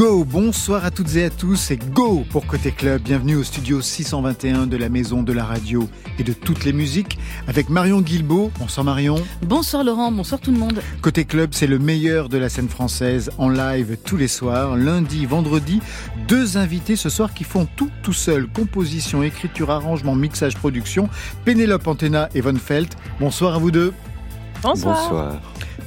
Go, bonsoir à toutes et à tous et go pour Côté Club. Bienvenue au studio 621 de la Maison de la Radio et de toutes les musiques avec Marion Guilbeault. Bonsoir Marion. Bonsoir Laurent, bonsoir tout le monde. Côté Club, c'est le meilleur de la scène française en live tous les soirs, lundi, vendredi. Deux invités ce soir qui font tout tout seul composition, écriture, arrangement, mixage, production. Pénélope Antena et Von Felt. Bonsoir à vous deux. Bonsoir. Bonsoir.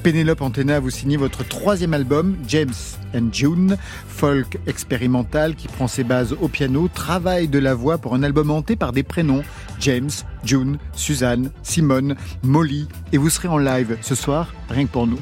Pénélope Antena, vous signez votre troisième album, James and June, folk expérimental qui prend ses bases au piano, travail de la voix pour un album hanté par des prénoms, James, June, Suzanne, Simone, Molly, et vous serez en live ce soir, rien que pour nous.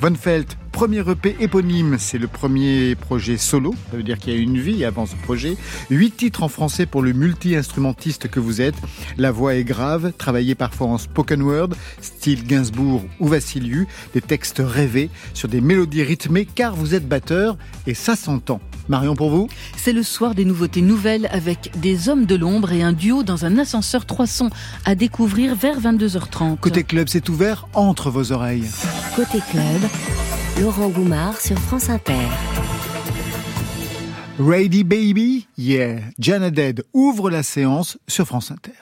Von Felt, premier EP éponyme, c'est le premier projet solo, ça veut dire qu'il y a une vie avant ce projet. Huit titres en français pour le multi-instrumentiste que vous êtes. La voix est grave, travaillée parfois en spoken word, style Gainsbourg ou Vassiliou, des textes rêvés sur des mélodies rythmées car vous êtes batteur et ça s'entend. Marion pour vous? C'est le soir des nouveautés nouvelles avec des hommes de l'ombre et un duo dans un ascenseur 3 sons à découvrir vers 22h30. Côté club, c'est ouvert entre vos oreilles. Côté club, Laurent Goumard sur France Inter. Ready Baby Yeah. Jana Dead ouvre la séance sur France Inter.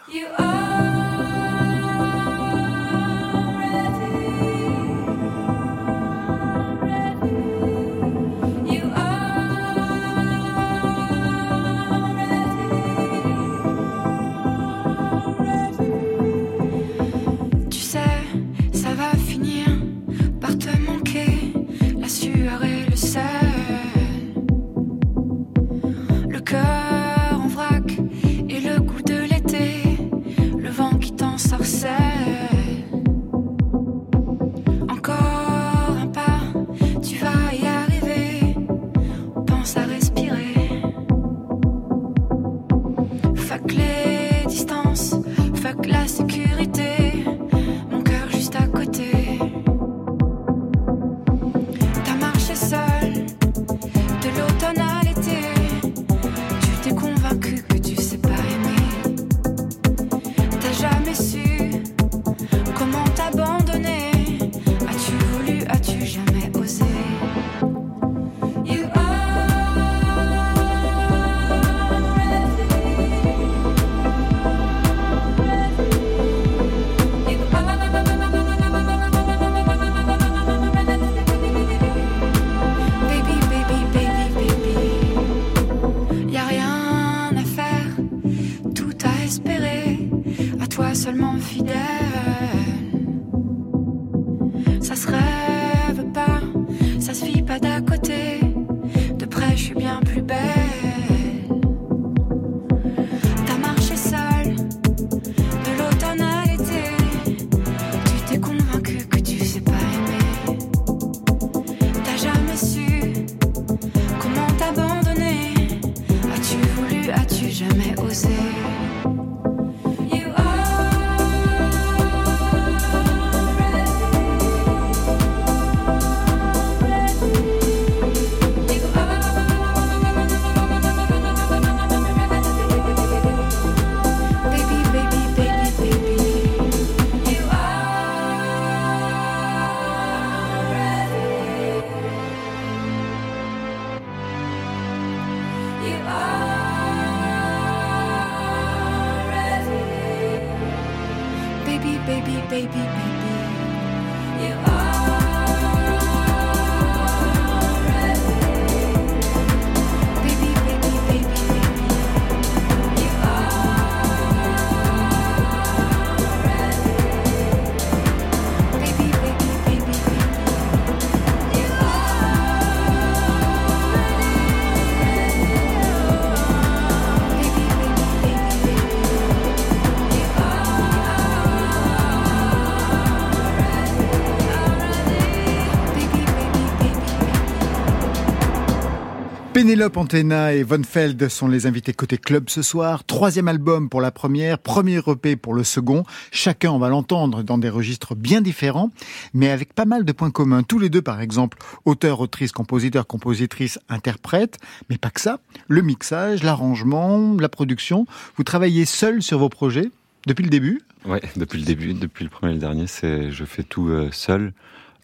Pénélope Antena et Von Feld sont les invités côté club ce soir. Troisième album pour la première, premier EP pour le second. Chacun, on va l'entendre, dans des registres bien différents, mais avec pas mal de points communs. Tous les deux, par exemple, auteur, autrice, compositeur, compositrice, interprète, mais pas que ça. Le mixage, l'arrangement, la production. Vous travaillez seul sur vos projets depuis le début? Ouais, depuis le début, depuis le premier et le dernier, c'est je fais tout euh, seul.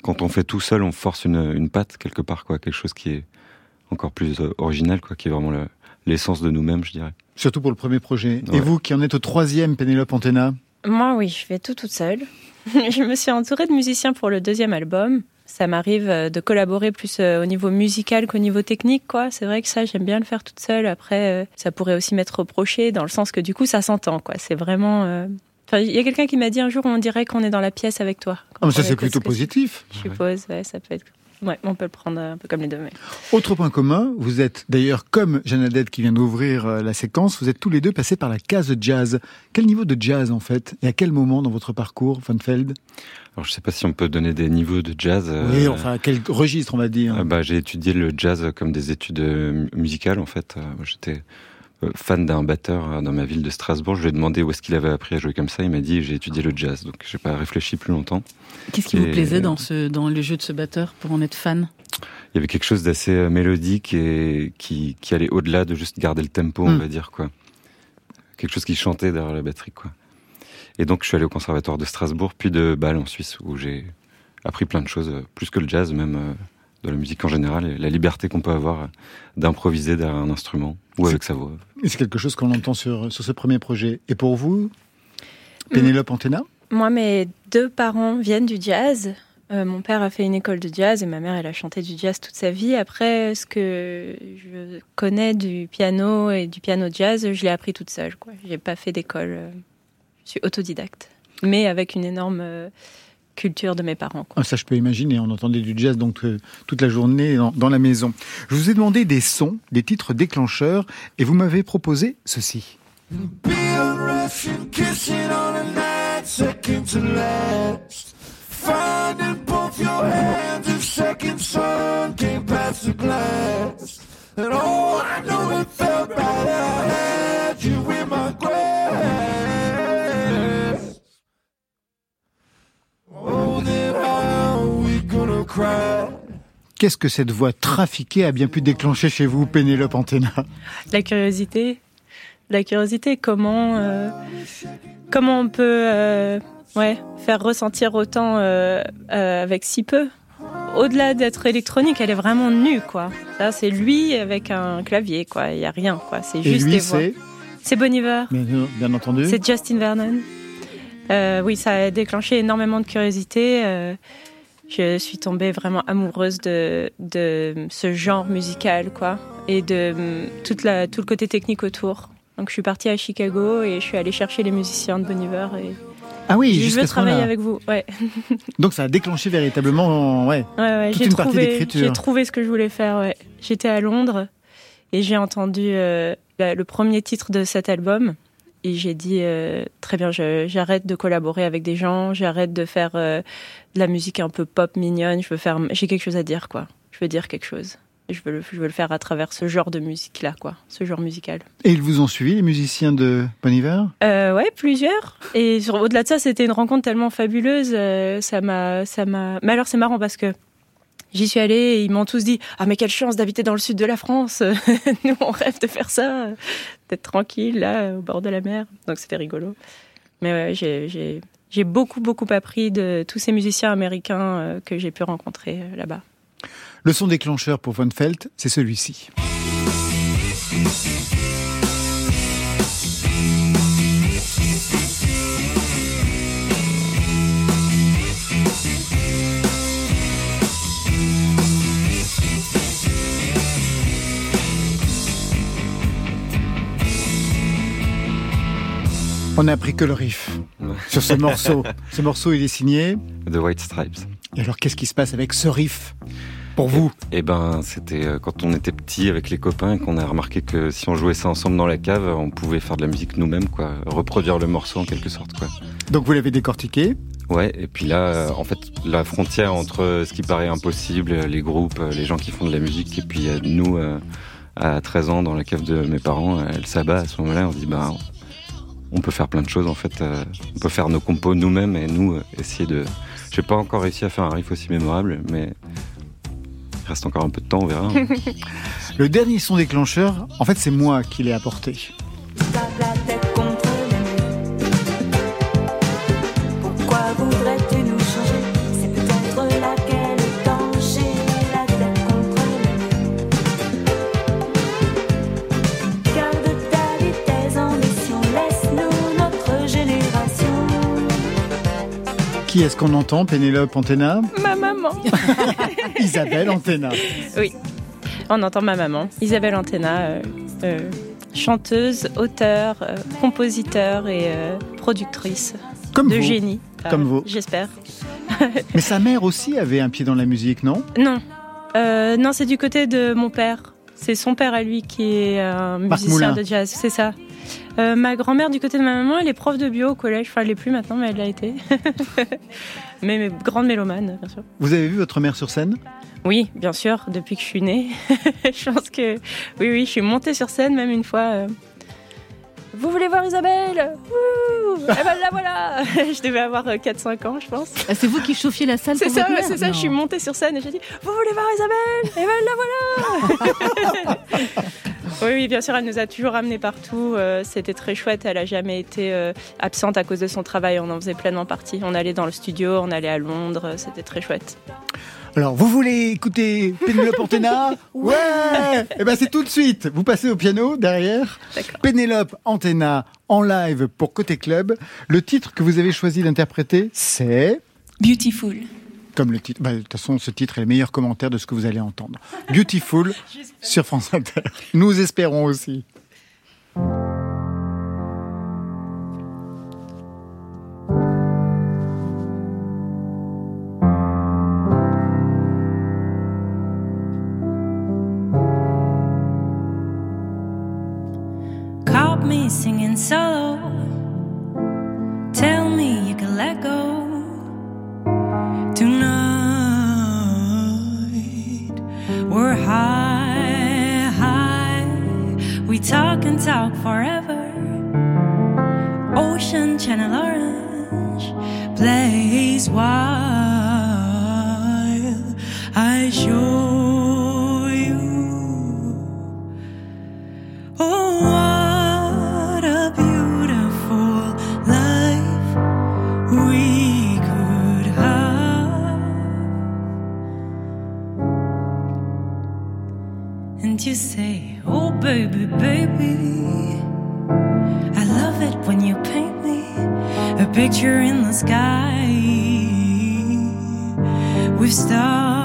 Quand on fait tout seul, on force une, une patte quelque part, quoi, quelque chose qui est encore plus euh, original, quoi, qui est vraiment l'essence de nous-mêmes, je dirais. Surtout pour le premier projet. Et vous, qui en êtes au troisième, Pénélope Antena Moi, oui, je fais tout toute seule. je me suis entourée de musiciens pour le deuxième album. Ça m'arrive euh, de collaborer plus euh, au niveau musical qu'au niveau technique, quoi. C'est vrai que ça, j'aime bien le faire toute seule. Après, ça pourrait aussi m'être reproché dans le sens que du coup, ça s'entend, quoi. C'est vraiment. il y a quelqu'un qui m'a dit un jour, on dirait qu'on est dans la pièce avec toi. Ah, ça c'est plutôt positif. Je suppose, ouais, ça peut être Ouais, on peut le prendre un peu comme les deux. Autre point commun, vous êtes d'ailleurs comme Jeanne qui vient d'ouvrir euh, la séquence, vous êtes tous les deux passés par la case jazz. Quel niveau de jazz en fait Et à quel moment dans votre parcours, Funfeld alors, je sais pas si on peut donner des niveaux de jazz. Oui, euh, enfin, quel registre on va dire euh, bah, J'ai étudié le jazz comme des études musicales en fait. J'étais euh, fan d'un batteur euh, dans ma ville de Strasbourg. Je lui ai demandé où est-ce qu'il avait appris à jouer comme ça. Il m'a dit j'ai étudié le jazz. Donc j'ai pas réfléchi plus longtemps. Qu'est-ce qui vous plaisait dans ce dans le jeu de ce batteur pour en être fan? Il y avait quelque chose d'assez euh, mélodique et qui, qui allait au-delà de juste garder le tempo, on hmm. va dire quoi. Quelque chose qui chantait derrière la batterie quoi. Et donc je suis allé au conservatoire de Strasbourg puis de Bâle en Suisse où j'ai appris plein de choses, plus que le jazz même de la musique en général et la liberté qu'on peut avoir d'improviser derrière un instrument ou avec sa voix. C'est quelque chose qu'on entend sur, sur ce premier projet. Et pour vous, Pénélope Antena? Moi, mes deux parents viennent du jazz. Euh, mon père a fait une école de jazz et ma mère, elle a chanté du jazz toute sa vie. Après, ce que je connais du piano et du piano jazz, je l'ai appris toute seule. Je n'ai pas fait d'école. Euh, je suis autodidacte. Mais avec une énorme euh, culture de mes parents. Ah, ça, je peux imaginer. On entendait du jazz donc euh, toute la journée dans, la maison. Je vous ai demandé des sons, des titres déclencheurs, et vous m'avez proposé ceci. Qu'est-ce que cette voix trafiquée a bien pu déclencher chez vous, Pénélope Antena La curiosité. La curiosité, comment, euh, comment on peut euh, ouais, faire ressentir autant euh, avec si peu? Au-delà d'être électronique, elle est vraiment nue, quoi. Ça, c'est lui avec un clavier, quoi. Il y a rien, quoi. C'est juste des voix. C'est Bon Iver. Bien, bien entendu. C'est Justin Vernon. oui, ça a déclenché énormément de curiosité je suis tombée vraiment amoureuse de, de ce genre musical, quoi, et de mm, toute la, tout le côté technique autour. Donc je suis partie à Chicago et je suis allée chercher les musiciens de Bon Iver et ah oui, je veux travailler avec vous. Ouais. Donc ça a déclenché véritablement, ouais, ouais, ouais toute une partie d'écriture. J'ai trouvé ce que je voulais faire. Ouais. J'étais à Londres et j'ai entendu euh, le premier titre de cet album et j'ai dit euh, très bien, j'arrête de collaborer avec des gens, j'arrête de faire euh, de la musique un peu pop mignonne. Je veux faire, j'ai quelque chose à dire quoi. Je veux dire quelque chose. je veux, le, je veux le faire à travers ce genre de musique là quoi, ce genre musical. Et ils vous ont suivi les musiciens de Bon Iver? Euh, Ouais, plusieurs. Et au-delà de ça, c'était une rencontre tellement fabuleuse. Euh, ça m'a, ça m'a. Mais alors c'est marrant parce que J'y suis allée et ils m'ont tous dit Ah, mais quelle chance d'habiter dans le sud de la France Nous, on rêve de faire ça, d'être tranquille, là, au bord de la mer. Donc, c'était rigolo. Mais ouais, j'ai beaucoup, beaucoup appris de tous ces musiciens américains euh, que j'ai pu rencontrer euh, là-bas. Le son déclencheur pour Von Felt, c'est celui-ci. On n'a appris que le riff sur ce morceau. ce morceau, il est signé The White Stripes. Et alors, qu'est-ce qui se passe avec ce riff pour vous? Eh ben, c'était euh, quand on était petit avec les copains qu'on a remarqué que si on jouait ça ensemble dans la cave, on pouvait faire de la musique nous-mêmes, quoi, reproduire le morceau en quelque sorte, quoi. Donc vous l'avez décortiqué? Ouais, et puis là, euh, en fait, la frontière entre ce qui paraît impossible, les groupes, les gens qui font de la musique, et puis nous, à 13 ans dans la cave de mes parents, elle s'abat à ce moment-là. On se dit, bah, on peut faire plein de choses en fait. Euh, on peut faire nos compos nous-mêmes et nous euh, essayer de. J'ai pas encore réussi à faire un riff aussi mémorable, mais il reste encore un peu de temps, on verra. Le dernier son déclencheur, en fait, c'est moi qui l'ai apporté. Qui est-ce qu'on entend Pénélope Antena Ma maman. Isabelle Antena. Oui, on entend ma maman, Isabelle Antena, euh, euh, chanteuse, auteure, euh, compositeur et productrice Comme de vous. génie. Comme vous. J'espère. Mais sa mère aussi avait un pied dans la musique, non? Non, non, c'est du côté de mon père. C'est son père à lui qui est un Marc musicien Moulin. de jazz, c'est ça. Euh, ma grand-mère du côté de ma maman, elle est prof de bio au collège. Enfin, elle l'est plus maintenant, mais elle l'a été. mais, mais grande mélomane, bien sûr. Vous avez vu votre mère sur scène? Oui, bien sûr, depuis que je suis née. je pense que oui, oui, je suis montée sur scène même une fois. euh. Vous voulez voir Isabelle Ouh Eh ben la voilà Je devais avoir euh, 4-5 ans, je pense. Ah, c'est vous qui chauffiez la salle C'est ça, c'est ça, je suis montée sur scène et j'ai dit Vous voulez voir Isabelle? Eh ben la voilà Oui, oui, bien sûr, elle nous a toujours amenés partout. euh, C'était très chouette. Elle a jamais été euh, absente à cause de son travail. On en faisait pleinement partie. On allait dans le studio, on allait à Londres. euh, C'était très chouette. Alors, vous voulez écouter Pénélope Antena Ouais Eh ben c'est tout de suite. Vous passez au piano derrière. D'accord. Pénélope Antena en live pour Côté Club. Le titre que vous avez choisi d'interpréter, c'est... Beautiful. Comme le titre. Bah, de toute façon, ce titre est le meilleur commentaire de ce que vous allez entendre. Beautiful sur France Inter. Nous espérons aussi. Me singing solo. Tell me you can let go tonight. We're high, high. We talk and talk forever. Ocean channel orange blaze while I show picture in the sky. With stars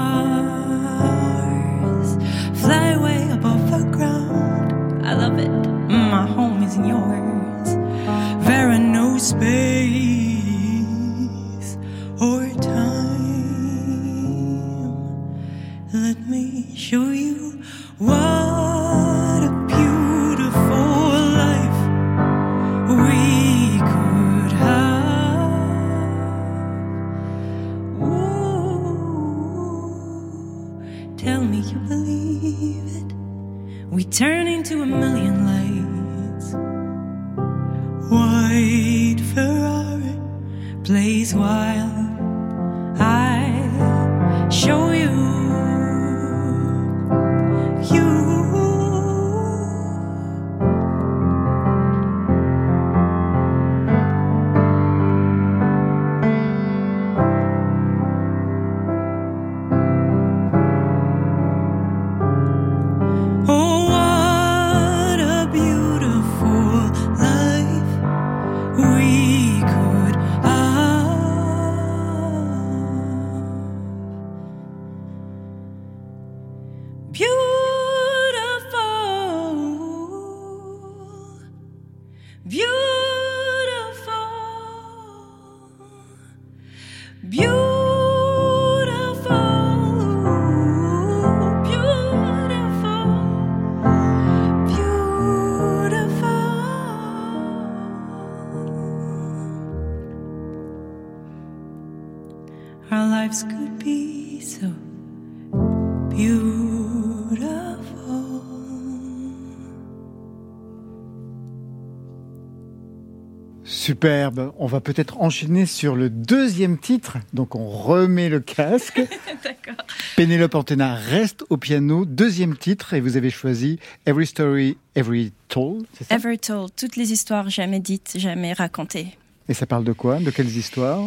Superbe. On va peut-être enchaîner sur le deuxième titre. Donc on remet le casque. D'accord. Pénélope Antena reste au piano. Deuxième titre et vous avez choisi Every Story, Every Told. c'est ça? Ever told, toutes les histoires jamais dites, jamais racontées. Et ça parle de quoi? De quelles histoires?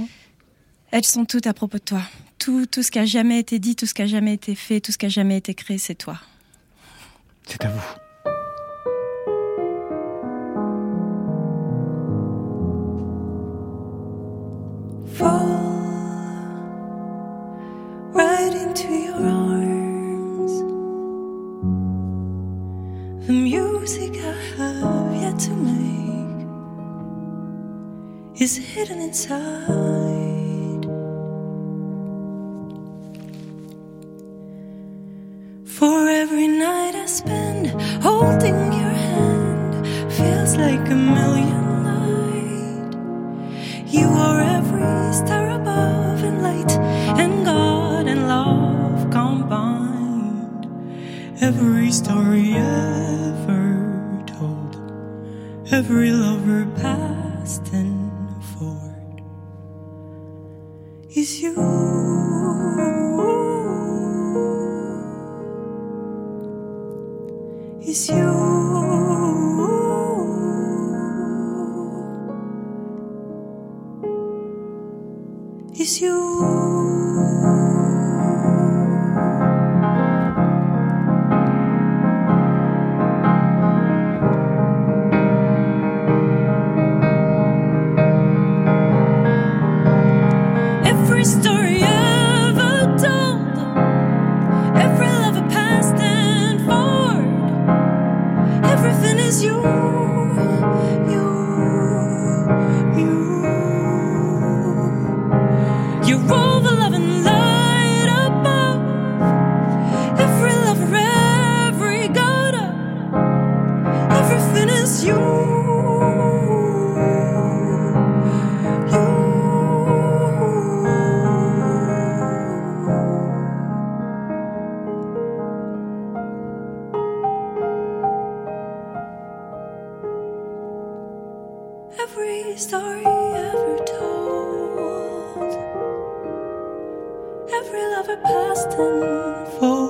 Elles sont toutes à propos de toi. Tout, tout ce qui a jamais été dit, tout ce qui a jamais été fait, tout ce qui a jamais été créé, c'est toi. C'est à vous. Fall right into your arms. The music I have yet to make is hidden inside. For every night I spend holding your hand feels like a million Every story ever told, every lover past story ever told. Every lover past and forward,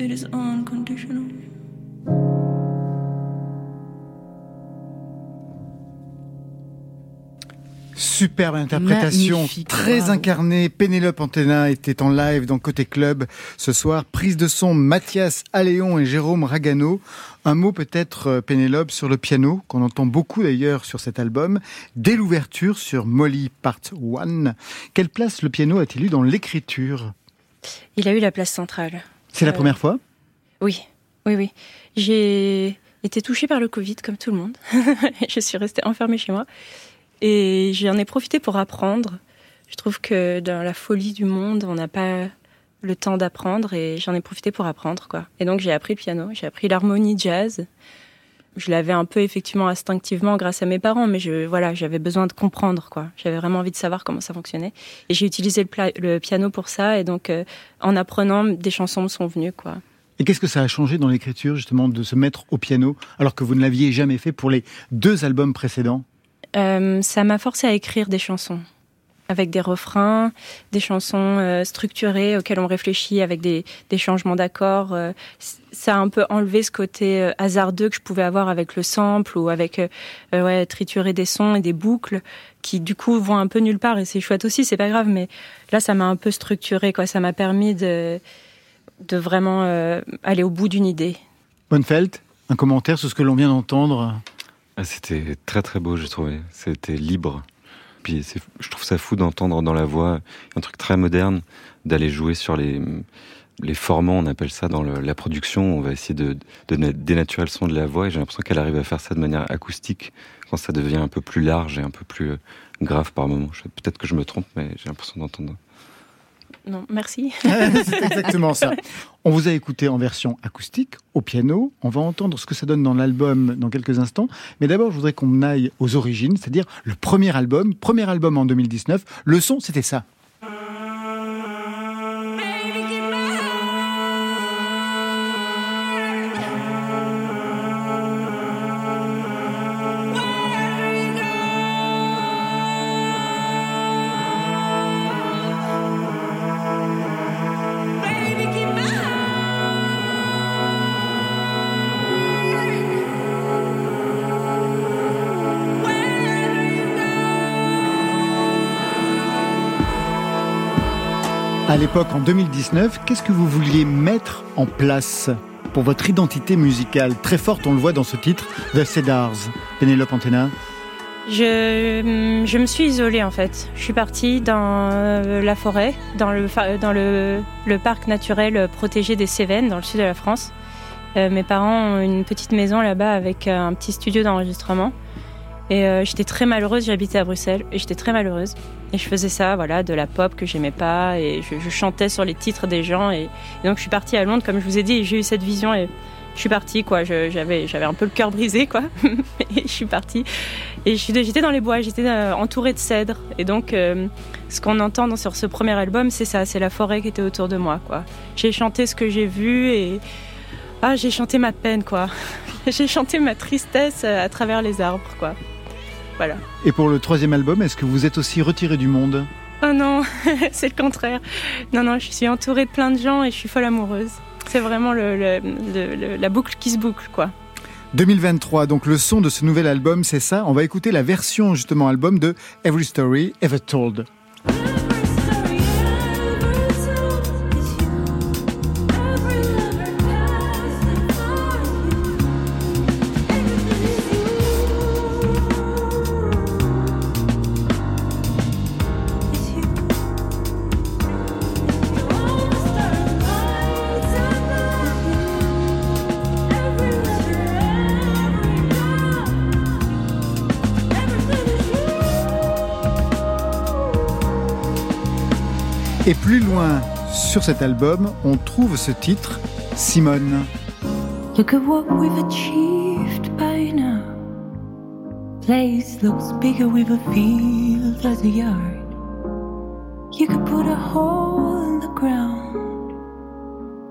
It is unconditional. Superbe interprétation, Magnifique, très incarnée. Pénélope Antena était en live dans Côté Club ce soir. Prise de son Mathias Alléon et Jérôme Ragano. Un mot peut-être, euh, Pénélope, sur le piano, qu'on entend beaucoup d'ailleurs sur cet album. Dès l'ouverture sur Molly Part 1, quelle place le piano a-t-il eu dans l'écriture? Il a eu la place centrale. C'est la Euh, première fois Oui, oui, oui. J'ai été touchée par le Covid comme tout le monde. je suis restée enfermée chez moi. Et j'en ai profité pour apprendre. Je trouve que dans la folie du monde, on n'a pas le temps d'apprendre et j'en ai profité pour apprendre, quoi. Et donc j'ai appris le piano, j'ai appris l'harmonie jazz. Je l'avais un peu effectivement instinctivement grâce à mes parents, mais je, voilà, j'avais besoin de comprendre, quoi. J'avais vraiment envie de savoir comment ça fonctionnait. Et j'ai utilisé le, piano pour ça. Et donc, euh, en apprenant, des chansons me sont venues, quoi. Et qu'est-ce que ça a changé dans l'écriture, justement, de se mettre au piano, alors que vous ne l'aviez jamais fait pour les deux albums précédents? Euh, ça m'a forcé à écrire des chansons. Avec des refrains, des chansons structurées auxquelles on réfléchit avec des, des changements d'accords. ça a un peu enlevé ce côté hasardeux que je pouvais avoir avec le sample ou avec ouais, triturer des sons et des boucles qui du coup vont un peu nulle part et c'est chouette aussi, c'est pas grave, mais là ça m'a un peu structuré, quoi. Ça m'a permis de, de vraiment aller au bout d'une idée. Bonnefeld, un commentaire sur ce que l'on vient d'entendre? Ah, C'était très très beau, j'ai trouvé. C'était libre. Puis je trouve ça fou d'entendre dans la voix un truc très moderne, d'aller jouer sur les, formants, on appelle ça dans la production. On va essayer de, de dénaturer le son de la voix et j'ai l'impression qu'elle arrive à faire ça de manière acoustique quand ça devient un peu plus large et un peu plus euh, grave par moment. Peut-être que je me trompe, mais j'ai l'impression d'entendre non, merci. c'est exactement ça. On vous a écouté en version acoustique, au piano. On va entendre ce que ça donne dans l'album dans quelques instants. Mais d'abord, je voudrais qu'on aille aux origines, c'est-à-dire le premier album, premier album en 2019. Le son, c'était ça. L'époque, en 2019, qu'est-ce que vous vouliez mettre en place pour votre identité musicale? Très forte, on le voit dans ce titre, The Cedars. Pénélope Antena je, je, me suis isolée en fait. Je suis partie dans euh, la forêt, dans le, parc naturel protégé des Cévennes, dans le sud de la France. Euh, mes parents ont une petite maison là-bas avec un petit studio d'enregistrement. Et euh, j'étais très malheureuse, j'habitais à Bruxelles et j'étais très malheureuse. Et je faisais ça, voilà, de la pop que j'aimais pas et je, chantais sur les titres des gens. Et, donc je suis partie à Londres, comme je vous ai dit, j'ai eu cette vision et je suis partie, quoi. J'avais, un peu le cœur brisé, quoi. et je suis partie. Et j'étais dans les bois, j'étais euh, entourée de cèdres. Et donc, euh, ce qu'on entend sur ce premier album, c'est ça, c'est la forêt qui était autour de moi, quoi. J'ai chanté ce que j'ai vu et. Ah, j'ai chanté ma peine, quoi. j'ai chanté ma tristesse à travers les arbres, quoi. Et pour le troisième album, est-ce que vous êtes aussi retiré du monde? Oh non, c'est le contraire. Non, non, je suis entourée de plein de gens et je suis folle amoureuse. C'est vraiment la boucle qui se boucle, quoi. 2023, donc le son de ce nouvel album, c'est ça? On va écouter la version justement album de Every Story Ever Told. Plus loin sur cet album, on trouve ce titre, Simone. Look at what we've achieved by now. Place looks bigger with a field as a yard. You could put a hole in the ground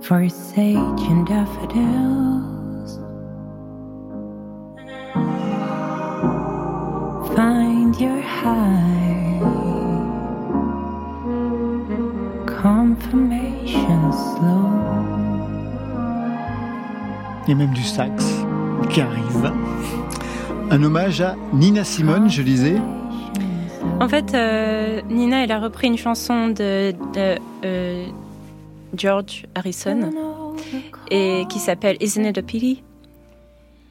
for a sage and daffodils. Find your high. Il y a même du sax qui arrive. Un hommage à Nina Simone, je disais. En fait, euh, Nina, elle a repris une chanson de, euh, George Harrison et qui s'appelle Isn't It a Pity?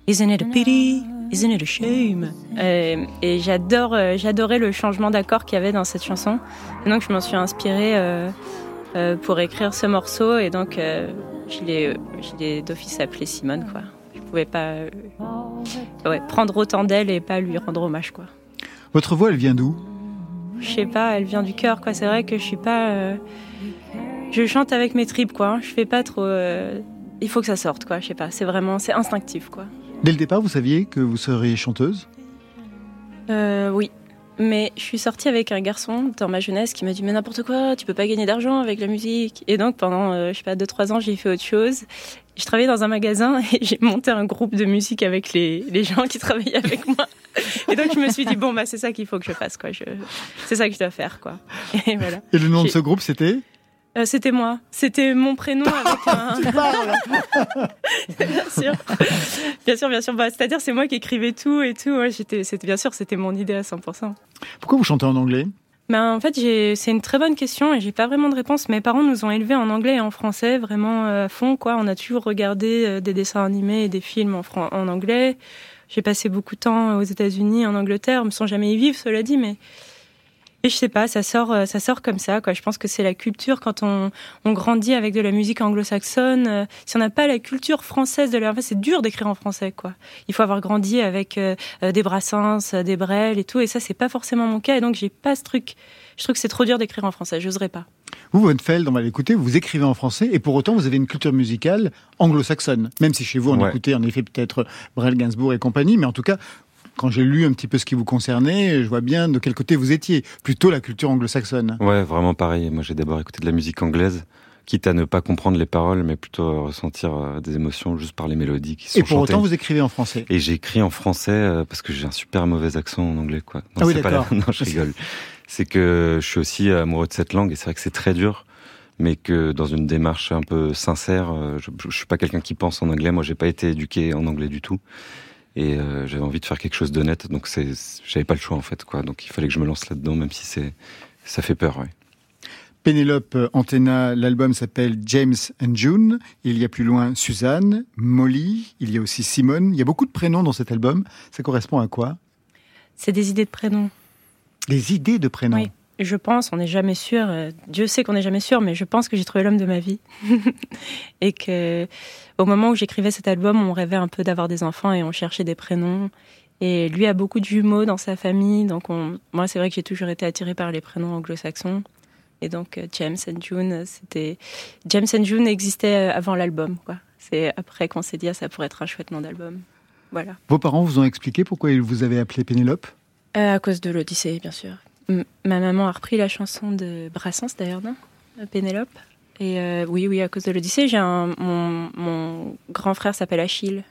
Isn't it a pity? Isn't it a shame? Euh, et j'adore, j'adorais le changement d'accord qu'il y avait dans cette chanson. Donc je m'en suis inspirée pour écrire ce morceau et donc je l'ai d'office appelée Simone, quoi. Je pouvais pas euh, ouais, prendre autant d'elle et pas lui rendre hommage, quoi. Votre voix, elle vient d'où? Je sais pas, elle vient du cœur, quoi. C'est vrai que je suis pas. Euh, je chante avec mes tripes, quoi. Je fais pas trop. Euh, il faut que ça sorte, quoi. Je sais pas. C'est vraiment, c'est instinctif, quoi. Dès le départ, vous saviez que vous seriez chanteuse? Oui, mais je suis sortie avec un garçon dans ma jeunesse qui m'a dit mais n'importe quoi, tu peux pas gagner d'argent avec la musique. Et donc pendant euh, je sais pas deux trois ans j'ai fait autre chose. Je travaillais dans un magasin et j'ai monté un groupe de musique avec les, les gens qui travaillaient avec moi. Et donc je me suis dit bon bah c'est ça qu'il faut que je fasse quoi. Je... C'est ça que je dois faire quoi. Et voilà. Et le nom de ce groupe c'était? Euh, c'était moi. C'était mon prénom avec un. Bien sûr. Bien sûr, bien sûr. Bah, C'est-à-dire, c'est moi qui écrivais tout et tout. Ouais, j'étais, c'était, bien sûr, c'était mon idée à 100%. Pourquoi vous chantez en anglais? Ben, en fait, c'est une très bonne question et j'ai pas vraiment de réponse. Mes parents nous ont élevés en anglais et en français, vraiment euh, à fond, quoi. On a toujours regardé euh, des dessins animés et des films en, fran- en anglais. J'ai passé beaucoup de temps aux États-Unis, en Angleterre, sans jamais y vivre, cela dit, mais. Et je sais pas, ça sort, euh, ça sort comme ça, quoi. Je pense que c'est la culture quand on, on grandit avec de la musique anglo-saxonne. euh, si on n'a pas la culture française de la, en fait, c'est dur d'écrire en français, quoi. Il faut avoir grandi avec euh, des Brassens, des Brel et tout, et ça, c'est pas forcément mon cas, et donc j'ai pas ce truc. Je trouve que c'est trop dur d'écrire en français, j'oserais pas. Vous, Von Feld, on va l'écouter, vous écrivez en français et pour autant vous avez une culture musicale anglo-saxonne. Même si chez vous on Ouais. écoutait en effet peut-être Brel, Gainsbourg et compagnie, mais en tout cas, quand j'ai lu un petit peu ce qui vous concernait, je vois bien de quel côté vous étiez. Plutôt la culture anglo-saxonne. Ouais, vraiment pareil. Moi, j'ai d'abord écouté de la musique anglaise, quitte à ne pas comprendre les paroles, mais plutôt ressentir euh, des émotions juste par les mélodies qui sont Et pour chantées. autant vous écrivez en français. Et j'ai écrit en français euh, parce que j'ai un super mauvais accent en anglais, quoi. Non, Ah oui, d'accord. la- Non, je rigole. C'est que je suis aussi amoureux de cette langue et c'est vrai que c'est très dur, mais que dans une démarche un peu sincère, euh, je, je suis pas quelqu'un qui pense en anglais. Moi, j'ai pas été éduqué en anglais du tout. Et euh, j'avais envie de faire quelque chose d'honnête, donc c'est, j'avais pas le choix en fait, quoi. Donc il fallait que je me lance là-dedans, même si c'est, ça fait peur, ouais. Pénélope Antenna, l'album s'appelle James and June. Il y a plus loin Suzanne, Molly, il y a aussi Simone. Il y a beaucoup de prénoms dans cet album. Ça correspond à quoi? C'est des idées de prénoms. Des idées de prénoms. Oui. Je pense, on n'est jamais sûr. euh, Dieu sait qu'on n'est jamais sûr, mais je pense que j'ai trouvé l'homme de ma vie. et que, au moment où j'écrivais cet album, on rêvait un peu d'avoir des enfants et on cherchait des prénoms. Et lui a beaucoup de jumeaux dans sa famille, donc on... moi c'est vrai que j'ai toujours été attirée par les prénoms anglo-saxons. Et donc euh, James and June, c'était James and June existait euh, avant l'album, quoi. C'est après qu'on s'est dit ah, ça pourrait être un chouette nom d'album. Voilà. Vos parents vous ont expliqué pourquoi ils vous avaient appelé Pénélope? Euh, à cause de l'Odyssée, bien sûr. Ma maman a repris la chanson de Brassens, d'ailleurs, non? Pénélope? Et euh, oui, oui, à cause de l'Odyssée, j'ai un mon, mon grand frère s'appelle Achille.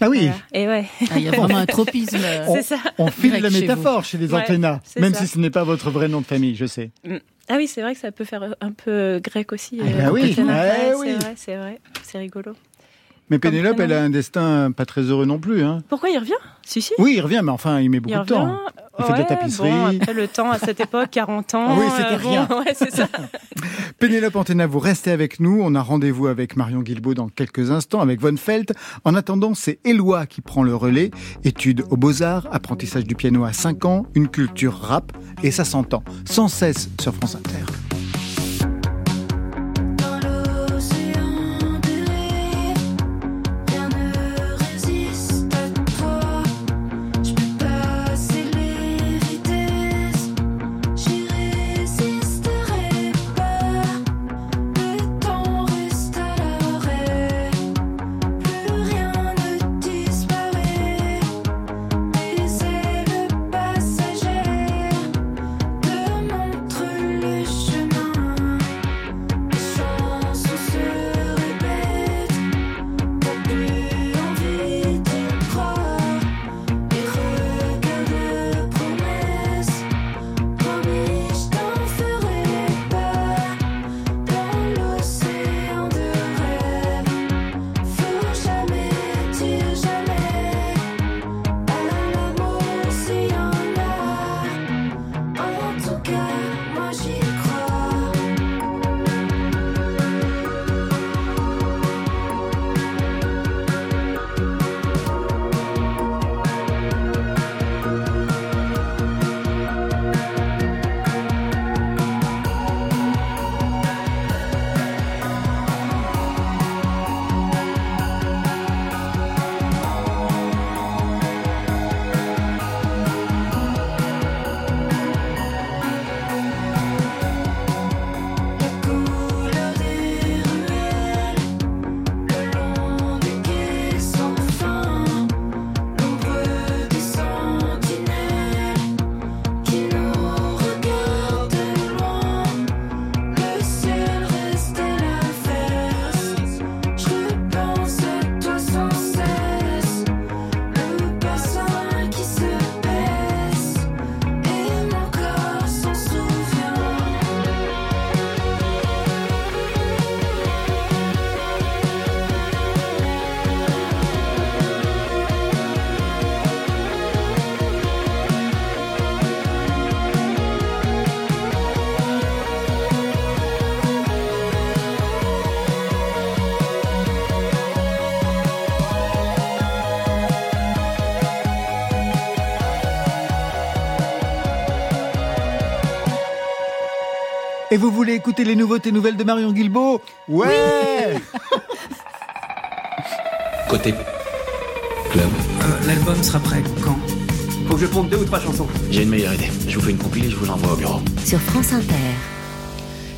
Ah oui, Voilà. Et ouais, Ah, Il y a vraiment un tropisme. euh, c'est ça. on file la métaphore chez les Ouais, Antenna, c'est même ça. si ce n'est pas votre vrai nom de famille, je sais. Ah oui, c'est vrai que ça peut faire un peu grec aussi. Ah euh, bah oui, ouais, Ouais, oui. C'est vrai, c'est vrai. C'est rigolo. Mais Pénélope, elle a un destin pas très heureux non plus. Hein. Pourquoi il revient? Si, si. Oui, il revient, mais enfin, il met beaucoup il de temps. Il fait de la Ouais, tapisserie. Bon, après le temps, à cette époque, 40 ans. Ah oui, c'était euh, bon, rien. ouais, c'est ça. Pénélope Antenna, vous restez avec nous. On a rendez-vous avec Marion Guilbault dans quelques instants, avec Von Felt. En attendant, c'est Éloi qui prend le relais. Études aux Beaux-Arts, apprentissage du piano à 5 ans, une culture rap, et ça s'entend sans cesse sur France Inter. Vous voulez écouter les nouveautés nouvelles de Marion Guilbeault Ouais Côté club. Euh, L'album sera prêt quand Faut que je ponde deux ou trois chansons. J'ai une meilleure idée. Je vous fais une compile et je vous l'envoie au bureau. Sur France Inter.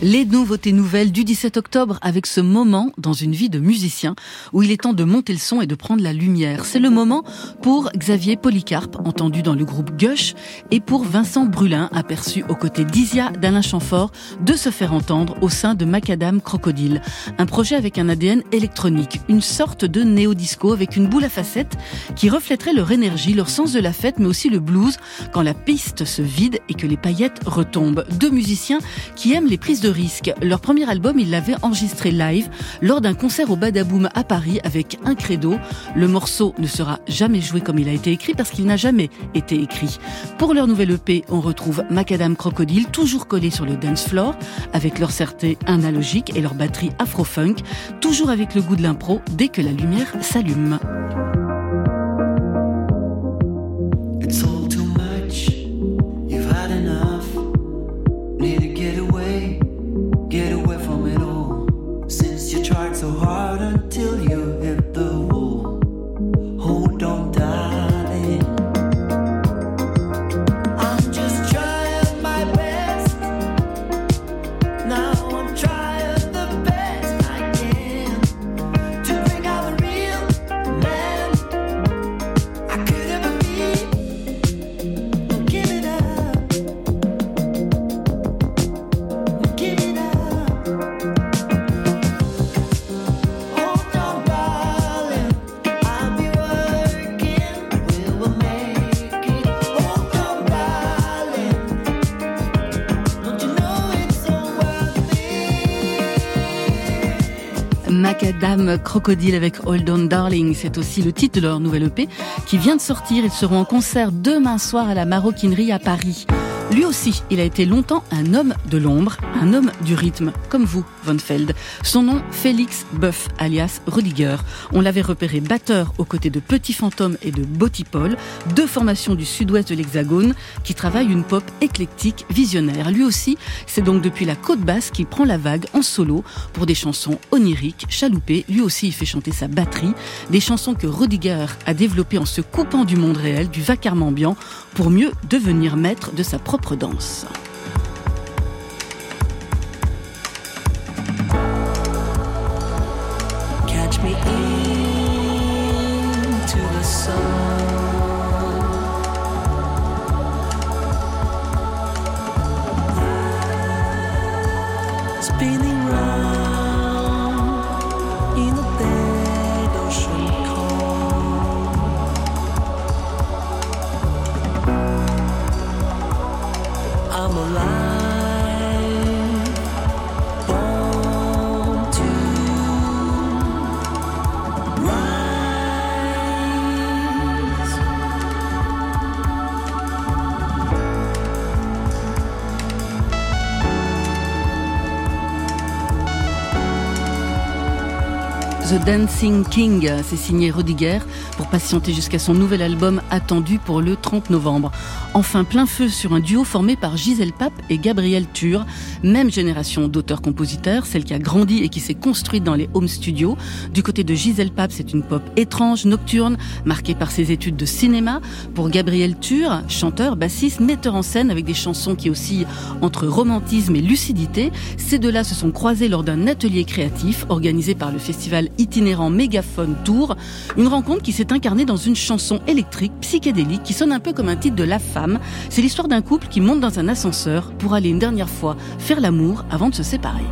Les nouveautés nouvelles du 17 octobre avec ce moment dans une vie de musicien où il est temps de monter le son et de prendre la lumière. C'est le moment pour Xavier Polycarpe, entendu dans le groupe Gush, et pour Vincent Brulin, aperçu aux côtés d'Isia d'Alain Chamfort, de se faire entendre au sein de Macadam Crocodile. Un projet avec un ADN électronique, une sorte de néo-disco avec une boule à facettes qui reflèterait leur énergie, leur sens de la fête, mais aussi le blues quand la piste se vide et que les paillettes retombent. Deux musiciens qui aiment les prises de Leur premier album, ils l'avaient enregistré live lors d'un concert au Badaboom à Paris avec un credo. Le morceau ne sera jamais joué comme il a été écrit parce qu'il n'a jamais été écrit. Pour leur nouvelle EP, on retrouve Macadam Crocodile, toujours collé sur le dance floor, avec leur certé analogique et leur batterie afro-funk, toujours avec le goût de l'impro dès que la lumière s'allume. Crocodile avec Hold On Darling, c'est aussi le titre de leur nouvelle EP qui vient de sortir. Ils seront en concert demain soir à la Maroquinerie à Paris. Lui aussi, il a été longtemps un homme de l'ombre, un homme du rythme, comme vous, Von Feld. Son nom, Félix Buff, alias Rudiger. On l'avait repéré batteur aux côtés de Petit Fantôme et de Botti Paul, deux formations du sud-ouest de l'Hexagone qui travaillent une pop éclectique visionnaire. Lui aussi, c'est donc depuis la côte basse qu'il prend la vague en solo pour des chansons oniriques, chaloupées. Lui aussi, il fait chanter sa batterie, des chansons que Rudiger a développées en se coupant du monde réel, du vacarme ambiant, pour mieux devenir maître de sa propre danse. Catch me Dancing King, c'est signé Rudiger pour patienter jusqu'à son nouvel album attendu pour le 30 novembre. Enfin, plein feu sur un duo formé par Gisèle Pape et Gabriel Tur, même génération d'auteurs-compositeurs, celle qui a grandi et qui s'est construite dans les home studios. Du côté de Gisèle Pape, c'est une pop étrange, nocturne, marquée par ses études de cinéma. Pour Gabriel Tur, chanteur, bassiste, metteur en scène avec des chansons qui oscillent entre romantisme et lucidité, ces deux-là se sont croisés lors d'un atelier créatif organisé par le festival itinérant Mégaphone Tour, une rencontre qui s'est incarnée dans une chanson électrique psychédélique qui sonne un peu comme un titre de La Femme. C'est l'histoire d'un couple qui monte dans un ascenseur pour aller une dernière fois faire l'amour avant de se séparer.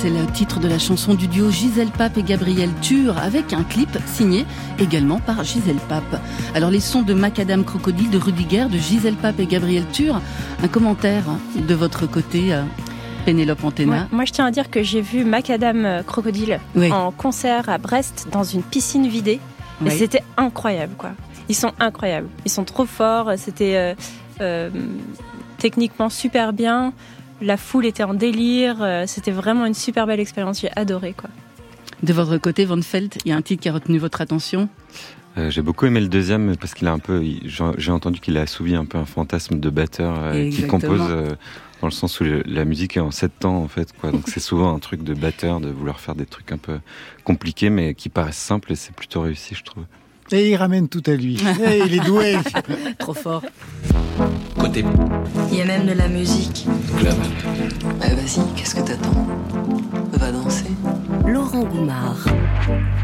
C'est le titre de la chanson du duo Gisèle Pape et Gabriel Tur, avec un clip signé également par Gisèle Pape. Alors les sons de Macadam Crocodile, de Rudiger, de Gisèle Pape et Gabriel Tur, un commentaire de votre côté, euh, Pénélope Antena Ouais, moi, je tiens à dire que j'ai vu Macadam euh, Crocodile Oui. en concert à Brest dans une piscine vidée. Et c'était incroyable, quoi. Ils sont incroyables. Ils sont trop forts. C'était euh, euh, techniquement super bien. La foule était en délire. Euh, C'était vraiment une super belle expérience. J'ai adoré, quoi. De votre côté, Van Felt, il y a un titre qui a retenu votre attention Euh, J'ai beaucoup aimé le deuxième parce qu'il a un peu, j'ai entendu qu'il a assouvi un peu un fantasme de batteur euh, qui Exactement. compose euh, dans le sens où le- la musique est en sept temps en fait quoi. Donc c'est souvent un truc de batteur de vouloir faire des trucs un peu compliqués mais qui paraissent simples et c'est plutôt réussi je trouve. Et il ramène tout à lui. Et il est doué. Trop fort. Côté Il y a même de la musique. club. Ah, vas-y, qu'est-ce que t'attends? Va danser. Laurent Goumard.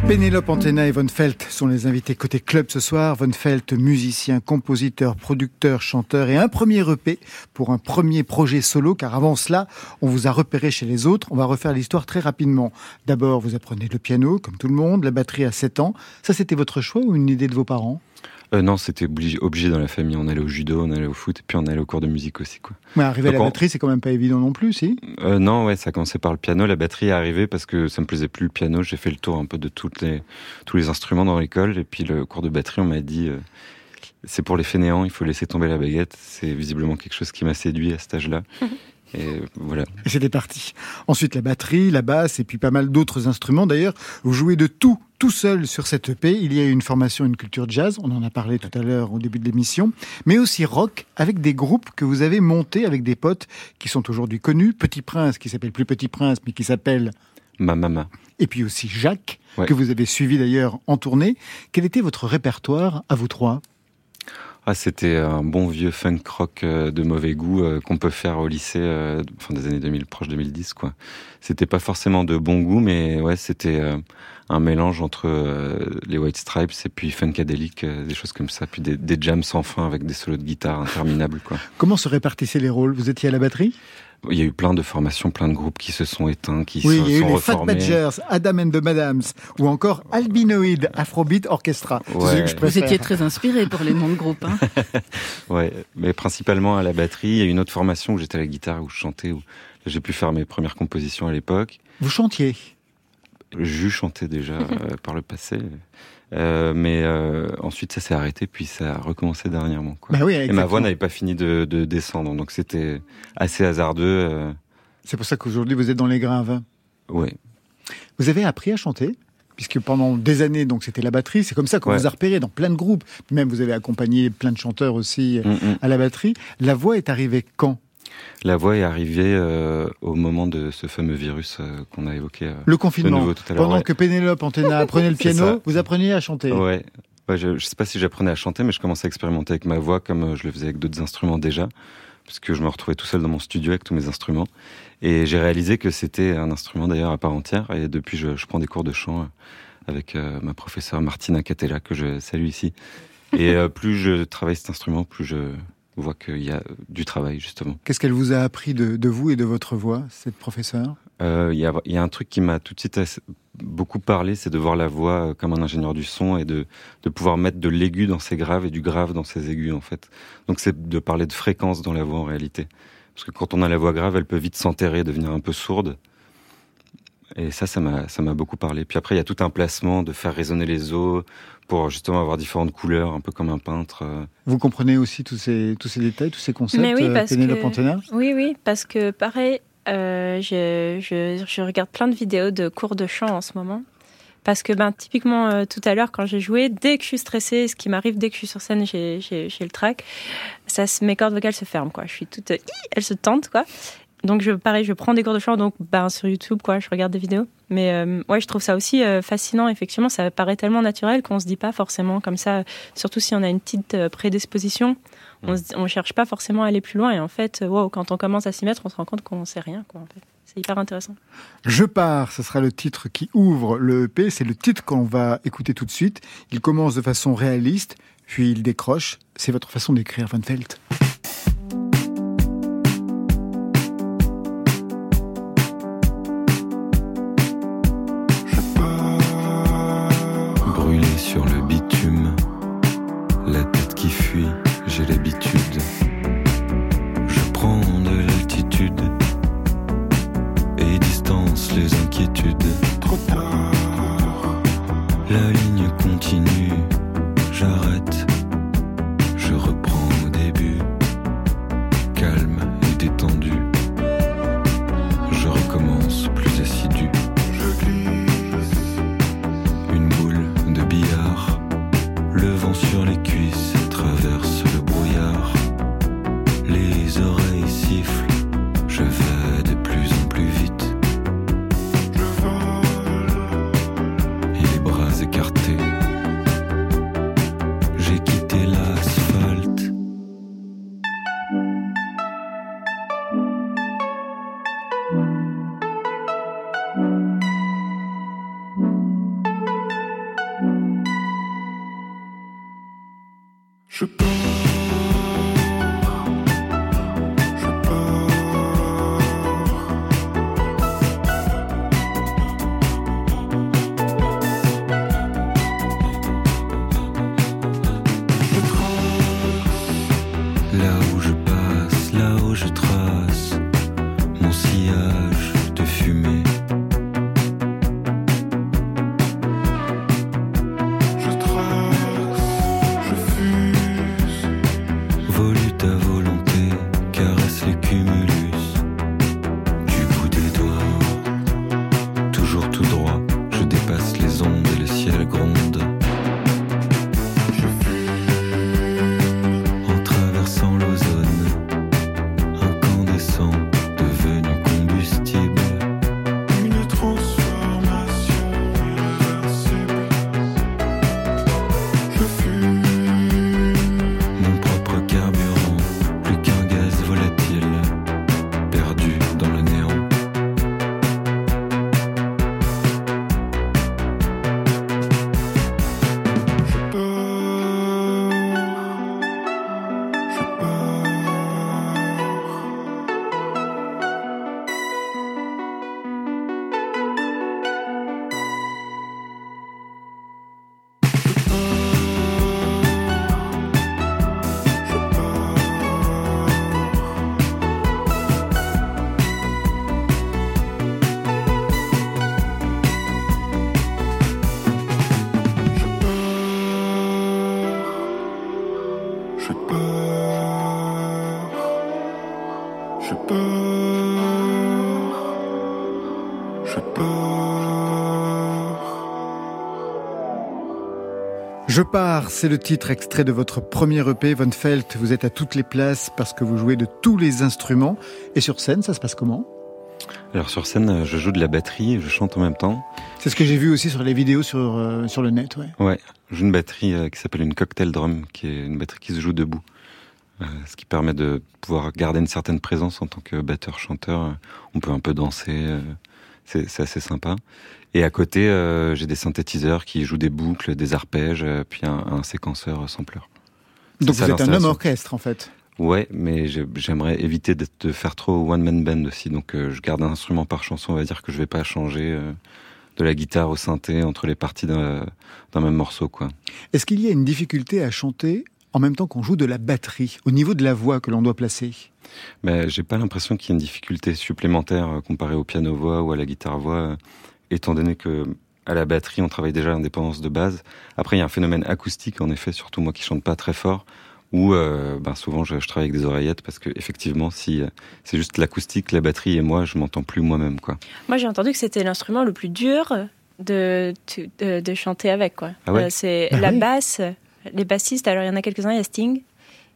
Pénélope Antena et Von Felt sont les invités côté club ce soir. Von Felt, musicien, compositeur, producteur, chanteur et un premier EP pour un premier projet solo car avant cela, on vous a repéré chez les autres. On va refaire l'histoire très rapidement. D'abord, vous apprenez le piano comme tout le monde, la batterie à 7 ans. Ça, c'était votre choix ou une idée de vos parents Euh, non c'était obligé, obligé dans la famille. On allait au judo, on allait au foot et puis on allait au cours de musique aussi quoi. Mais arriver à la on- batterie, c'est quand même pas évident non plus, si? Euh, non, ouais, ça a commencé par le piano. La batterie est arrivée parce que ça me plaisait plus le piano. J'ai fait le tour un peu de toutes les, tous les instruments dans l'école. Et puis le cours de batterie, on m'a dit, euh, c'est pour les fainéants, il faut laisser tomber la baguette. C'est visiblement quelque chose qui m'a séduit à cet âge-là. Et voilà. C'était parti. Ensuite, la batterie, la basse et puis pas mal d'autres instruments. D'ailleurs, vous jouez de tout, tout seul sur cette EP. Il y a une formation, une culture jazz. On en a parlé tout à l'heure au début de l'émission. Mais aussi rock avec des groupes que vous avez montés avec des potes qui sont aujourd'hui connus. Petit Prince, qui s'appelle plus Petit Prince, mais qui s'appelle Ma maman. et puis aussi Jacques, Ouais. que vous avez suivi d'ailleurs en tournée. Quel était votre répertoire à vous trois? Ah, c'était un bon vieux funk rock euh, de mauvais goût euh, qu'on peut faire au lycée, euh, fin des années 2000, proche 2010, quoi. C'était pas forcément de bon goût, mais ouais, c'était euh, un mélange entre les White Stripes et puis Funkadelic, des choses comme ça, puis des, des jams sans fin avec des solos de guitare interminables, quoi. Comment se répartissaient les rôles? Vous étiez à la batterie? Il y a eu plein de formations, plein de groupes qui se sont éteints, qui Oui, se il y a eu sont les Fat reformés. Badgers, Adam and the Madams, ou encore Albinoid, Afrobeat Orchestra. C'est Ouais. celui que je Vous étiez très inspiré pour les noms de groupe. Hein Ouais, mais principalement à la batterie. Il y a une autre formation où j'étais à la guitare, où je chantais, où j'ai pu faire mes premières compositions à l'époque. Vous chantiez? Je chantais déjà euh, par le passé. Euh, mais euh, ensuite, ça s'est arrêté, puis ça a recommencé dernièrement. Quoi. Bah oui, Et ma voix n'avait pas fini de, de descendre, donc c'était assez hasardeux. euh, C'est pour ça qu'aujourd'hui vous êtes dans les graves. ouais. Vous avez appris à chanter Puisque pendant des années, donc c'était la batterie, c'est comme ça qu'on Ouais. vous a repéré dans plein de groupes. Même vous avez accompagné plein de chanteurs aussi Mm, mm. à la batterie. La voix est arrivée quand? La voix est arrivée euh, au moment de ce fameux virus euh, qu'on a évoqué. euh, Le de confinement. nouveau tout à. Pendant ouais. que Pénélope Antena apprenait le piano, vous appreniez à chanter. Ouais. Ouais, je, je sais pas si j'apprenais à chanter, mais je commençais à expérimenter avec ma voix comme euh, je le faisais avec d'autres instruments déjà, puisque je me retrouvais tout seul dans mon studio avec tous mes instruments. Et j'ai réalisé que c'était un instrument d'ailleurs à part entière. Et depuis, je, je prends des cours de chant avec ma professeure Martina Catella, que je salue ici. Et plus je travaille cet instrument, plus je vois qu'il y a du travail justement. Qu'est-ce qu'elle vous a appris de, de vous et de votre voix, cette professeure? Euh, Il y, a, il y a un truc qui m'a tout de suite assez- beaucoup parlé, c'est de voir la voix euh, comme un ingénieur du son et de, de pouvoir mettre de l'aigu dans ses graves et du grave dans ses aigus en fait. Donc c'est de parler de fréquence dans la voix en réalité. Parce que quand on a la voix grave, elle peut vite s'enterrer, devenir un peu sourde. Et ça, ça m'a beaucoup parlé. Puis après, il y a tout un placement de faire résonner les os pour justement avoir différentes couleurs, un peu comme un peintre. euh. Vous comprenez aussi tous ces, tous ces détails, tous ces concepts, Mais oui, euh, parce que- Oui, oui, parce que pareil, euh, je, je, je regarde plein de vidéos de cours de chant en ce moment. Parce que ben, typiquement, euh, tout à l'heure, quand j'ai joué, dès que je suis stressée, ce qui m'arrive dès que je suis sur scène, j'ai le trac, ça, se- mes cordes vocales se ferment. Quoi. Je suis toute... euh, hi elles se tentent. Quoi. Donc, je, pareil, je prends des cours de chant donc, ben, sur YouTube, quoi, je regarde des vidéos. Mais euh, ouais, je trouve ça aussi euh, fascinant. Effectivement, ça paraît tellement naturel qu'on se dit pas forcément comme ça, surtout si on a une petite euh, prédisposition. On, se dit- on cherche pas forcément à aller plus loin. Et en fait, euh, wow, quand on commence à s'y mettre, on se rend compte qu'on sait rien. Quoi, en fait. C'est hyper intéressant. Je pars, ce sera le titre qui ouvre le EP, c'est le titre qu'on va écouter tout de suite. Il commence de façon réaliste, puis il décroche. C'est votre façon d'écrire, Van Velt. Je pars, c'est le titre extrait de votre premier EP, Von Felt. Vous êtes à toutes les places parce que vous jouez de tous les instruments. Et sur scène, ça se passe comment? Alors sur scène, je joue de la batterie et je chante en même temps. C'est ce que j'ai vu aussi sur les vidéos sur, euh, sur le net, ouais. Ouais, je joue une batterie euh, qui s'appelle une cocktail drum, qui est une batterie qui se joue debout. Euh, ce qui permet de pouvoir garder une certaine présence en tant que batteur-chanteur. On peut un peu danser, c'est assez sympa. Et à côté, euh, j'ai des synthétiseurs qui jouent des boucles, des arpèges, euh, puis un, un séquenceur sampler. Donc vous êtes un homme orchestre, en fait. Ouais, mais j'ai- j'aimerais éviter de faire trop one man band aussi. Donc euh, je garde un instrument par chanson. On va dire que je vais pas changer euh, de la guitare au synthé entre les parties d'un d'un même morceau, quoi. Est-ce qu'il y a une difficulté à chanter en même temps qu'on joue de la batterie, au niveau de la voix que l'on doit placer Mais j'ai pas l'impression qu'il y ait une difficulté supplémentaire euh, comparée au piano voix ou à la guitare voix, euh, étant donné que à la batterie on travaille déjà l'indépendance de base. Après il y a un phénomène acoustique en effet, surtout moi qui chante pas très fort, où euh, ben, souvent je, je travaille avec des oreillettes parce que effectivement si euh, c'est juste l'acoustique, la batterie et moi je m'entends plus moi-même quoi. Moi, j'ai entendu que c'était l'instrument le plus dur de, de, de chanter avec. Quoi. Ah ouais Euh, c'est Ah la oui. basse, les bassistes, alors il y en a quelques-uns, il y a Sting.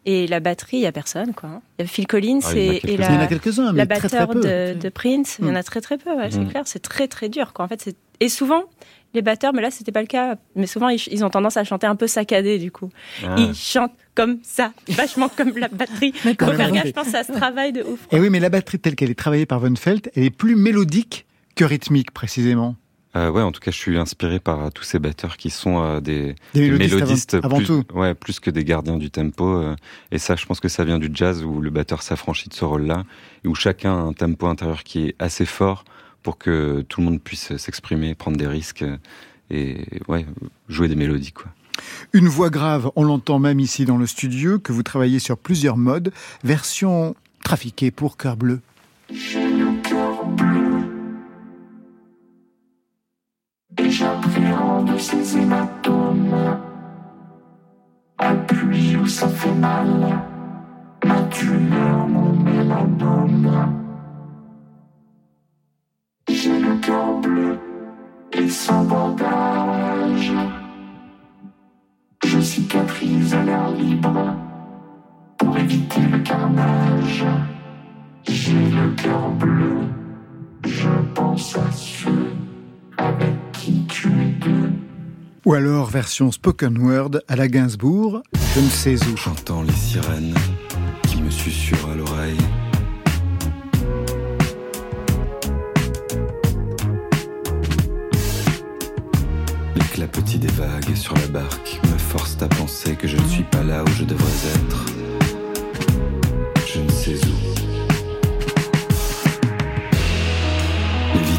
Et la batterie, il n'y a personne. Quoi. Il y a Phil Collins Ah, et, la, mais très, très batteur peu. de, de Prince. Il y en a très très peu, ouais, c'est Mm. clair. C'est très très dur. Quoi. En fait, et souvent, les batteurs, mais là, c'était pas le cas. Mais souvent, ils, ils ont tendance à chanter un peu saccadé, du coup. Ah. Ils chantent comme ça, vachement comme la batterie. Faire gaffe, je pense que ça se travaille de ouf. Et oui, mais la batterie telle qu'elle est travaillée par Von Felt, elle est plus mélodique que rythmique, précisément. Euh, ouais, en tout cas, je suis inspiré par euh, tous ces batteurs qui sont euh, des, mélodistes mélodistes avant- avant plus, tout. Ouais, plus que des gardiens du tempo. euh, et ça, je pense que ça vient du jazz où le batteur s'affranchit de ce rôle-là et où chacun a un tempo intérieur qui est assez fort pour que tout le monde puisse s'exprimer, prendre des risques et ouais, jouer des mélodies, quoi. Une voix grave, on l'entend même ici dans le studio, que vous travaillez sur plusieurs modes. Version trafiquée pour cœur bleu. J'appréhende ces hématomes. Appuie où ça fait mal. Ma tueur, mon mélanome. J'ai le cœur bleu et sans bandage. Je cicatrices à l'air libre. Pour éviter le carnage, j'ai le cœur bleu. Je pense à ceux Ou alors version spoken word à la Gainsbourg, je ne sais où. J'entends les sirènes qui me susurrent à l'oreille. Les clapotis des vagues sur la barque me forcent à penser que je ne suis pas là où je devrais être. Je ne sais où.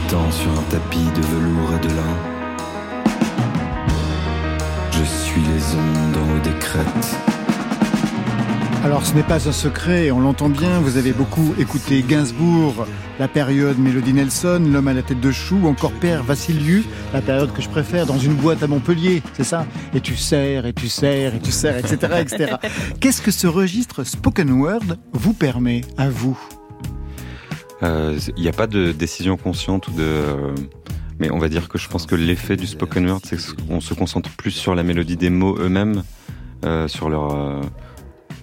Sur un tapis de velours et de lin. Je suis les ondes en haut des crêtes. Alors ce n'est pas un secret, on l'entend bien, vous avez beaucoup écouté Gainsbourg, la période Mélodie Nelson, L'homme à la tête de chou, ou encore Père Vassiliou, la période que je préfère, dans une boîte à Montpellier, c'est ça? Et tu serres, et tu serres, et tu serres, etc. etc. Qu'est-ce que ce registre spoken word vous permet, à vous? Il n'y a pas de décision consciente ou de. euh, mais on va dire que je pense que l'effet du spoken word, c'est qu'on se concentre plus sur la mélodie des mots eux-mêmes, euh, sur leur euh,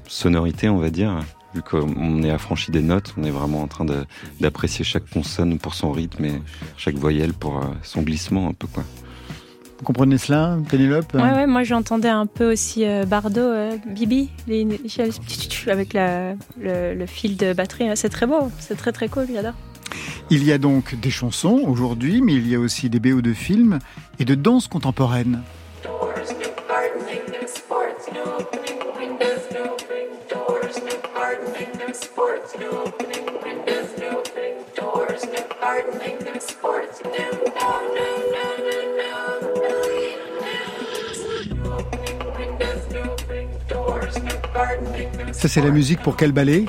sonorité, on va dire. Vu qu'on est affranchi des notes, on est vraiment en train d'apprécier chaque consonne pour son rythme et chaque voyelle pour euh, son glissement un peu quoi. Vous comprenez cela, Pénélope Ouais, ouais, moi j'entendais un peu aussi euh, Bardot, euh, Bibi, les initiales, avec la, le, le fil de batterie. C'est très beau, c'est très très cool, j'adore. Il y a donc des chansons aujourd'hui, mais il y a aussi des BO de films et de danse contemporaine. Ça, c'est la musique pour quel ballet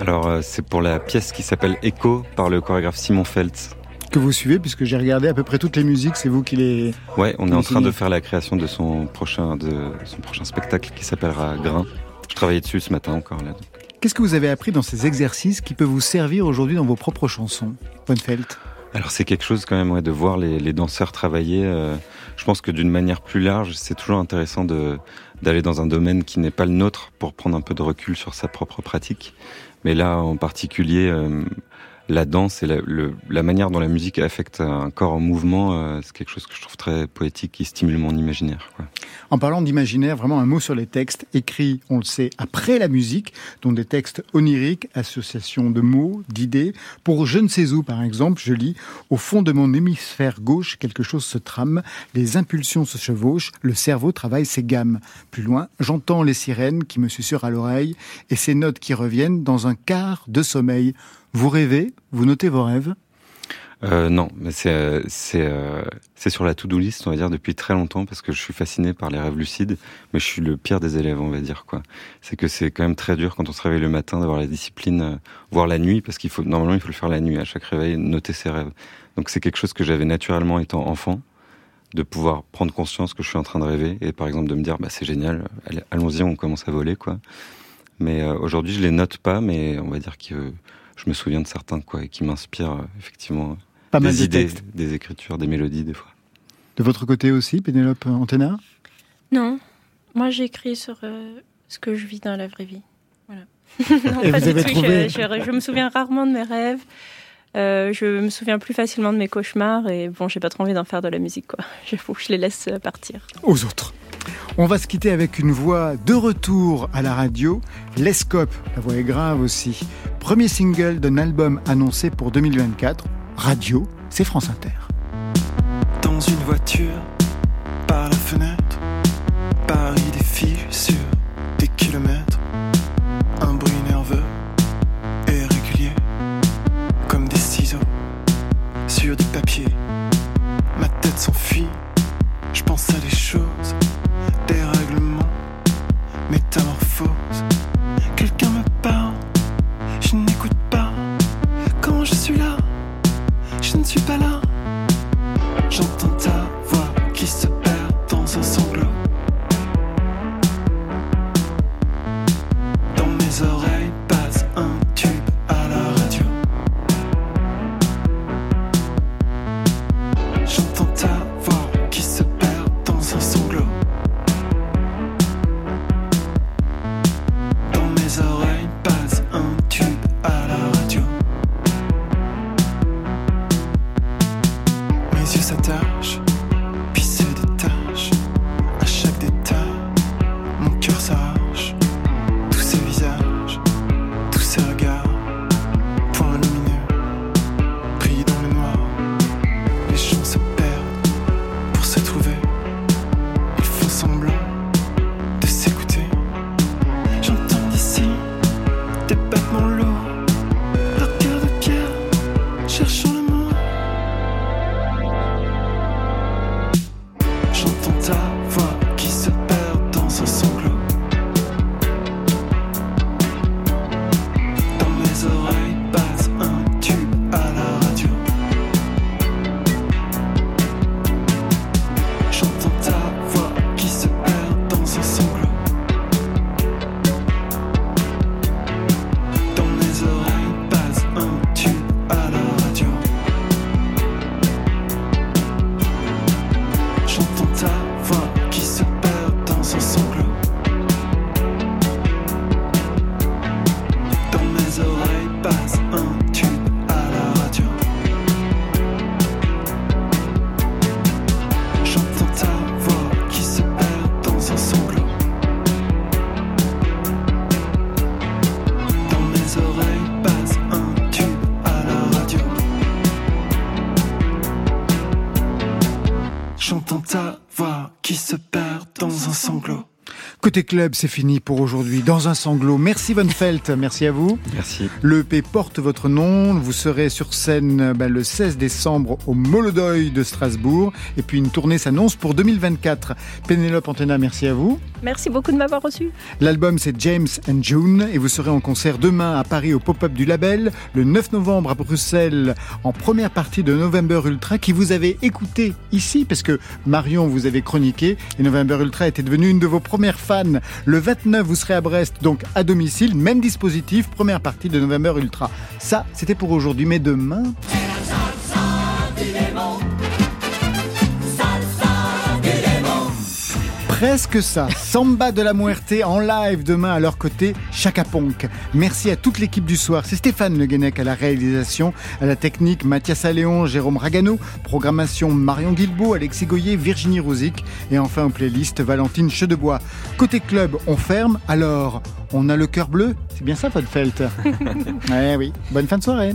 Alors euh, c'est pour la pièce qui s'appelle Echo par le chorégraphe Simon Feltz. que vous suivez, puisque j'ai regardé à peu près toutes les musiques, c'est vous qui les... Ouais, on est en train de faire la création de son prochain, de son prochain spectacle qui s'appellera Grain. Je travaillais dessus ce matin encore là. Qu'est-ce que vous avez appris dans ces exercices qui peut vous servir aujourd'hui dans vos propres chansons, Bonfeld Alors c'est quelque chose quand même ouais, de voir les, les danseurs travailler. euh, je pense que d'une manière plus large, c'est toujours intéressant de d'aller dans un domaine qui n'est pas le nôtre pour prendre un peu de recul sur sa propre pratique. Mais là, en particulier, euh, la danse et la, manière dont la musique affecte un corps en mouvement, euh, c'est quelque chose que je trouve très poétique qui stimule mon imaginaire. En parlant d'imaginaire, vraiment un mot sur les textes, écrits, on le sait, après la musique, dont des textes oniriques, association de mots, d'idées. Pour Je ne sais où, par exemple, je lis « Au fond de mon hémisphère gauche, quelque chose se trame, les impulsions se chevauchent, le cerveau travaille ses gammes. » Plus loin, j'entends les sirènes qui me susurrent à l'oreille et ces notes qui reviennent dans un quart de sommeil. Vous rêvez Vous notez vos rêves? Euh, non, mais c'est euh, c'est euh, c'est sur la to-do list, on va dire, depuis très longtemps, parce que je suis fasciné par les rêves lucides, mais je suis le pire des élèves, on va dire quoi. C'est que c'est quand même très dur quand on se réveille le matin d'avoir la discipline, euh, voire la nuit, parce qu'il faut normalement il faut le faire la nuit à chaque réveil, noter ses rêves. Donc c'est quelque chose que j'avais naturellement étant enfant, de pouvoir prendre conscience que je suis en train de rêver et par exemple de me dire bah c'est génial, allons-y, on commence à voler quoi. Mais euh, aujourd'hui je les note pas, mais on va dire que je me souviens de certains quoi et qui m'inspirent euh, effectivement Pas des mal de idées, textes. des écritures, des mélodies des fois. De votre côté aussi, Pénélope Antena Non, moi j'écris sur euh, ce que je vis dans la vraie vie. Voilà. Non, Et pas vous du avez tout. trouvé- je, je- je me souviens rarement de mes rêves. Euh, je me souviens plus facilement de mes cauchemars et bon, j'ai pas trop envie d'en faire de la musique quoi. Il faut que je les laisse euh, partir. aux autres. On va se quitter avec une voix de retour à la radio, Lescope, la voix est grave aussi. Premier single d'un album annoncé pour 2024, Radio, c'est France Inter. Dans une voiture, par la fenêtre, Paris. Ne suis pas là. J'entends Club, c'est fini pour aujourd'hui. Dans un sanglot. Merci Von Felt, merci à vous. Merci. Le EP porte votre nom. Vous serez sur scène ben, le 16 décembre au Molodoy de Strasbourg. Et puis une tournée s'annonce pour 2024. Pénélope Antena, merci à vous. Merci beaucoup de m'avoir reçu. L'album c'est James and June et vous serez en concert demain à Paris au pop-up du label, le 9 novembre à Bruxelles en première partie de November Ultra qui vous avez écouté ici parce que Marion vous avait chroniqué et November Ultra était devenue une de vos premières fans. Le 29 vous serez à Brest donc à domicile, même dispositif, première partie de November Ça c'était pour aujourd'hui mais demain... Presque ça. Samba de la Muerte en live demain à leur côté, Chaka Ponk. Merci à toute l'équipe du soir. C'est Stéphane Le Guenec à la réalisation, à la technique, Mathias Alléon, Jérôme Ragano, programmation Marion Guilbault, Alexis Goyer, Virginie Rouzic et enfin en playlist Valentine Chedebois. Côté club, on ferme, alors on a le cœur bleu C'est bien ça, Podfelt Eh oui. Bonne fin de soirée.